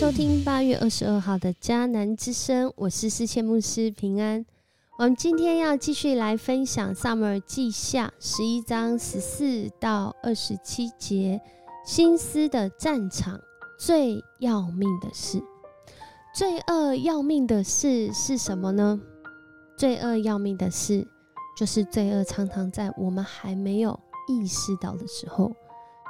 收听八月二十二号的迦南之声，我是思谦牧师平安。我们今天要继续来分享《萨母尔记下》十一章十四到二十七节，心思的战场最要命的事，罪恶要命的事是什么呢？罪恶要命的事，就是罪恶常常在我们还没有意识到的时候，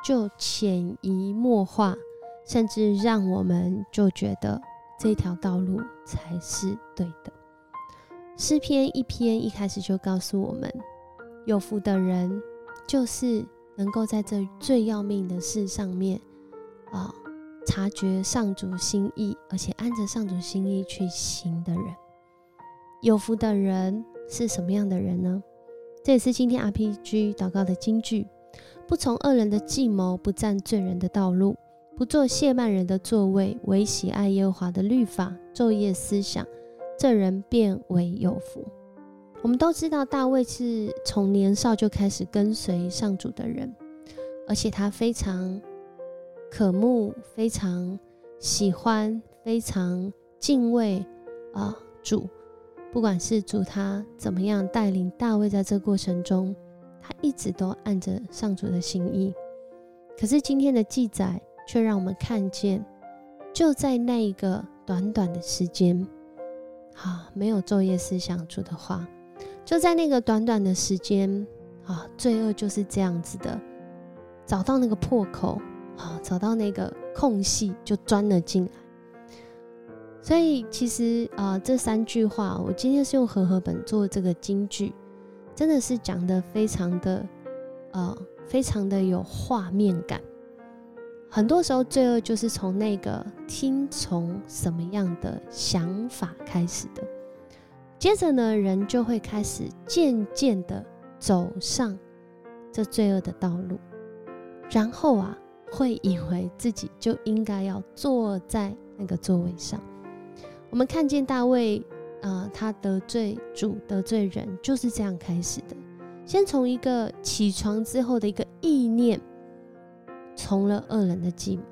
就潜移默化。甚至让我们就觉得这条道路才是对的。诗篇一篇一开始就告诉我们，有福的人就是能够在这最要命的事上面啊，察觉上主心意，而且按着上主心意去行的人。有福的人是什么样的人呢？这也是今天 RPG 祷告的金句：不从恶人的计谋，不占罪人的道路。不做谢曼人的座位，唯喜爱耶和华的律法，昼夜思想，这人便为有福。我们都知道，大卫是从年少就开始跟随上主的人，而且他非常渴慕、非常喜欢、非常敬畏啊主。不管是主他怎么样带领大卫，在这过程中，他一直都按着上主的心意。可是今天的记载。却让我们看见，就在那一个短短的时间，啊，没有昼夜思想主的话，就在那个短短的时间，啊，罪恶就是这样子的，找到那个破口，啊，找到那个空隙就钻了进来。所以其实啊，这三句话，我今天是用和合本做这个金句，真的是讲的非常的，呃，非常的有画面感。很多时候，罪恶就是从那个听从什么样的想法开始的。接着呢，人就会开始渐渐的走上这罪恶的道路，然后啊，会以为自己就应该要坐在那个座位上。我们看见大卫啊，他得罪主、得罪人，就是这样开始的。先从一个起床之后的一个意念。从了恶人的计谋，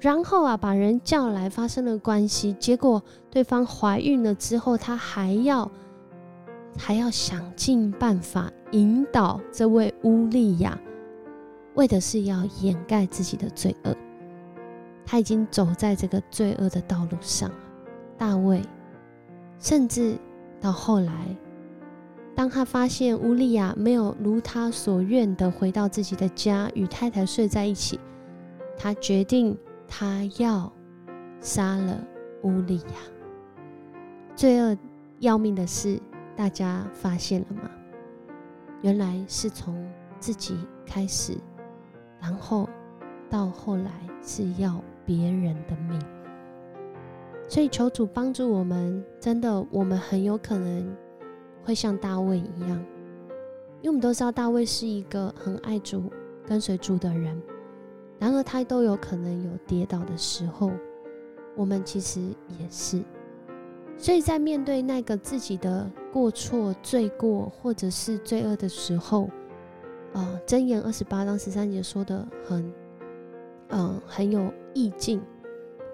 然后啊，把人叫来发生了关系，结果对方怀孕了之后，他还要还要想尽办法引导这位乌利亚，为的是要掩盖自己的罪恶。他已经走在这个罪恶的道路上，大卫甚至到后来。当他发现乌利亚没有如他所愿的回到自己的家，与太太睡在一起，他决定他要杀了乌利亚。罪恶要命的事，大家发现了吗？原来是从自己开始，然后到后来是要别人的命。所以求主帮助我们，真的，我们很有可能。会像大卫一样，因为我们都知道大卫是一个很爱主、跟随主的人。然而他都有可能有跌倒的时候，我们其实也是。所以在面对那个自己的过错、罪过或者是罪恶的时候，啊，箴言二十八章十三节说的很，嗯，很有意境，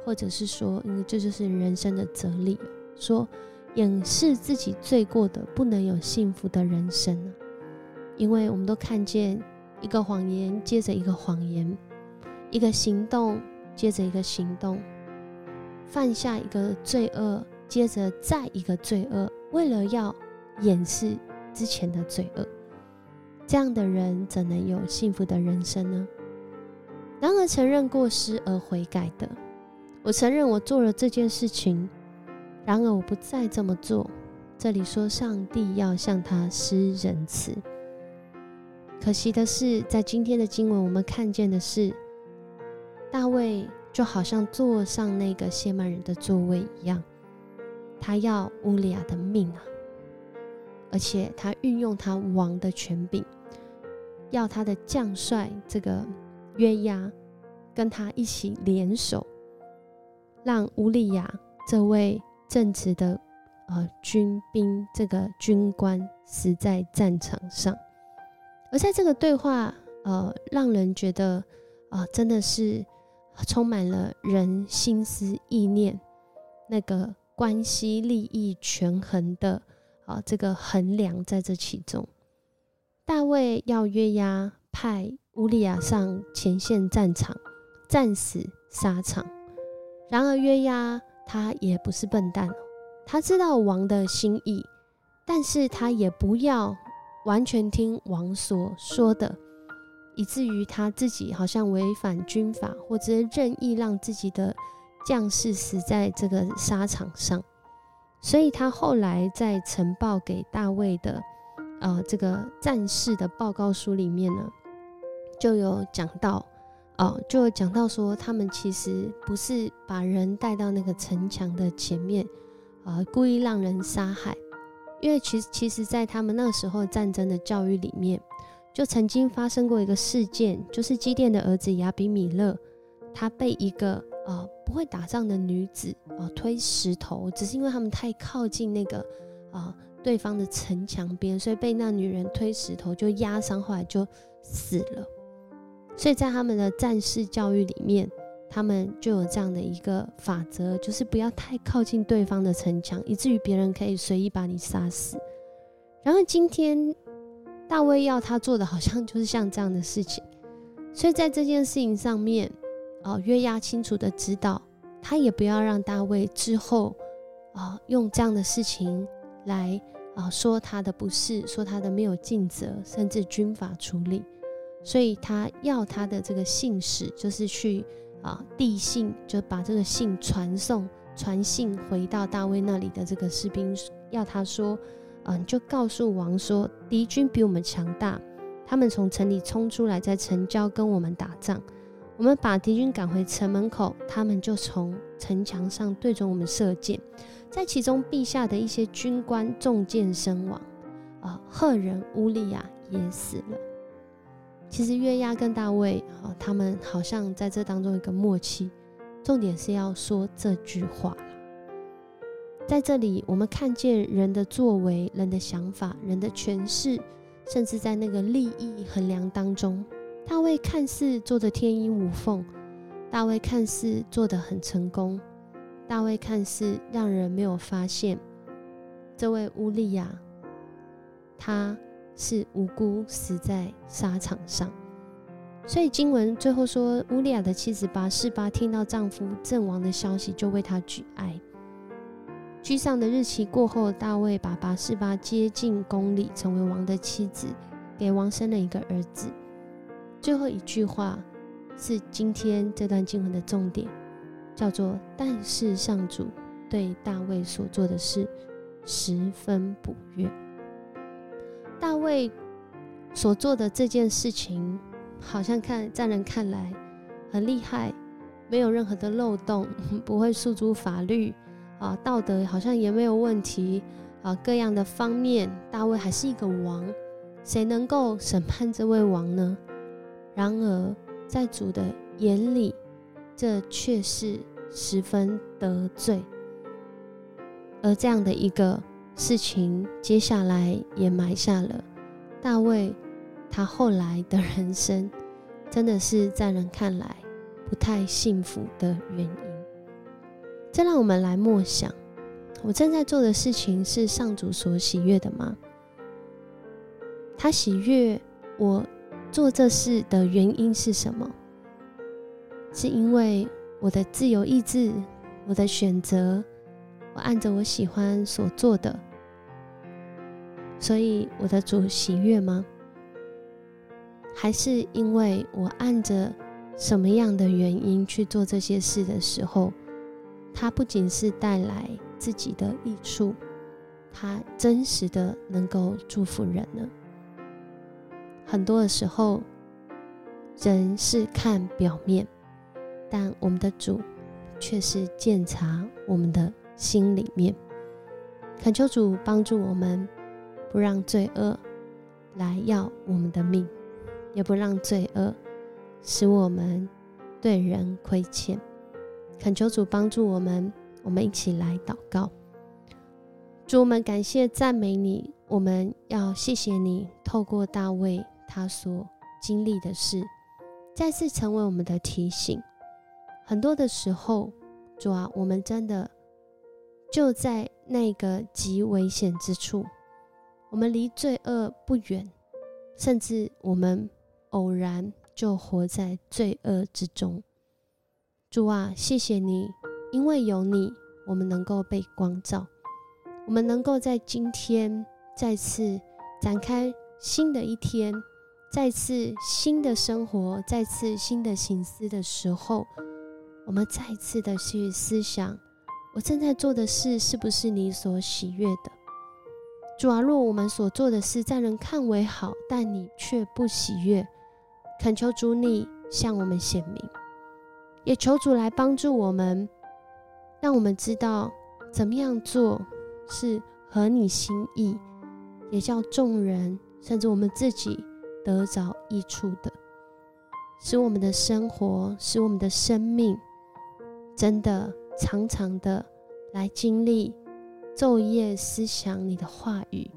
或者是说，嗯这就是人生的哲理，说。掩饰自己罪过的，不能有幸福的人生！因为我们都看见一个谎言接着一个谎言，一个行动接着一个行动，犯下一个罪恶接着再一个罪恶，为了要掩饰之前的罪恶，这样的人怎能有幸福的人生呢？然而，承认过失而悔改的，我承认我做了这件事情。然而我不再这么做。这里说上帝要向他施仁慈。可惜的是，在今天的经文，我们看见的是大卫就好像坐上那个谢曼人的座位一样，他要乌利亚的命啊！而且他运用他王的权柄，要他的将帅这个约押跟他一起联手，让乌利亚这位。正直的，呃，军兵这个军官死在战场上，而在这个对话，呃，让人觉得啊，真的是充满了人心思意念那个关系利益权衡的啊这个衡量在这其中。大卫要约押派乌利亚上前线战场战死沙场，然而约押他也不是笨蛋，他知道王的心意，但是他也不要完全听王所说的。以至于他自己好像违反军法，或者任意让自己的将士死在这个沙场上，所以他后来在呈报给大卫的呃这个战士的报告书里面呢，就有讲到哦，就讲到说他们其实不是把人带到那个城墙的前面啊，故意让人杀害，因为其实其实在他们那时候战争的教育里面。就曾经发生过一个事件，就是基甸的儿子亚比米勒，他被一个呃不会打仗的女子啊推石头，只是因为他们太靠近那个啊对方的城墙边，所以被那女人推石头就压伤，后来就死了。所以在他们的战士教育里面，他们就有这样的一个法则，就是不要太靠近对方的城墙，以至于别人可以随意把你杀死。然后今天。大卫要他做的好像就是像这样的事情，所以在这件事情上面，哦，约押清楚的知道，他也不要让大卫之后，啊，用这样的事情来啊说他的不是，说他的没有尽责，甚至军法处理，所以他要他的这个信使，就是去啊递信，就把这个信传送传信回到大卫那里的这个士兵，要他说。嗯，就告诉王说，敌军比我们强大，他们从城里冲出来，在城郊跟我们打仗。我们把敌军赶回城门口，他们就从城墙上对准我们射箭，在其中陛下的一些军官中箭身亡，啊，赫人乌利亚也死了。其实约押跟大卫，啊，他们好像在这当中一个默契，重点是要说这句话。在这里，我们看见人的作为、人的想法、人的诠释，甚至在那个利益衡量当中，大卫看似做的天衣无缝，大卫看似做的很成功，大卫看似让人没有发现，这位乌利亚，他是无辜死在沙场上。所以经文最后说，乌利亚的妻子拔士巴听到丈夫阵亡的消息，就为他举哀。居上的日期过后，大卫把拔士巴接进宫里，成为王的妻子，给王生了一个儿子。最后一句话是今天这段经文的重点，叫做“但是上主对大卫所做的事十分不悦”。大卫所做的这件事情，好像看在人看来很厉害，没有任何的漏洞，不会诉诸法律。啊，道德好像也没有问题啊，各样的方面，大卫还是一个王，谁能够审判这位王呢？然而，在主的眼里，这却是十分得罪。而这样的一个事情，接下来也埋下了大卫他后来的人生，真的是在人看来不太幸福的原因。这让我们来默想：我正在做的事情是上主所喜悦的吗？他喜悦我做这事的原因是什么？是因为我的自由意志、我的选择，我按着我喜欢所做的，所以我的主喜悦吗？还是因为我按着什么样的原因去做这些事的时候？它不仅是带来自己的益处，它真实的能够祝福人呢。很多的时候，人是看表面，但我们的主却是鉴察我们的心里面。恳求主帮助我们，不让罪恶来要我们的命，也不让罪恶使我们对人亏欠。恳求主帮助我们，我们一起来祷告。主，我们感谢赞美你，我们要谢谢你，透过大卫他所经历的事，再次成为我们的提醒。很多的时候，主啊，我们真的就在那个极危险之处，我们离罪恶不远，甚至我们偶然就活在罪恶之中。主啊，谢谢你，因为有你，我们能够被光照，我们能够在今天再次展开新的一天，再次新的生活，再次新的醒思的时候。我们再一次的去思想，我正在做的事是不是你所喜悦的？主啊，若我们所做的事在人看为好，但你却不喜悦，恳求主你向我们显明，也求主来帮助我们，让我们知道怎么样做是合你心意，也叫众人甚至我们自己得着益处的，使我们的生活，使我们的生命。真的常常的来经历昼夜思想你的话语，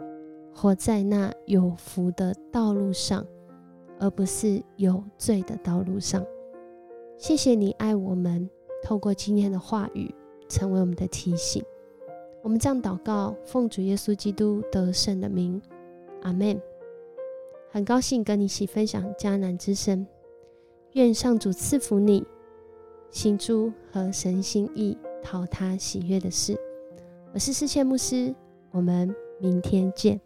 活在那有福的道路上，而不是有罪的道路上。谢谢你爱我们，透过今天的话语成为我们的提醒。我们这样祷告，奉主耶稣基督得胜的名，阿门。很高兴跟你一起分享迦南之声，愿上主赐福你。行诸和神心意讨他喜悦的事。我是世界牧师，我们明天见。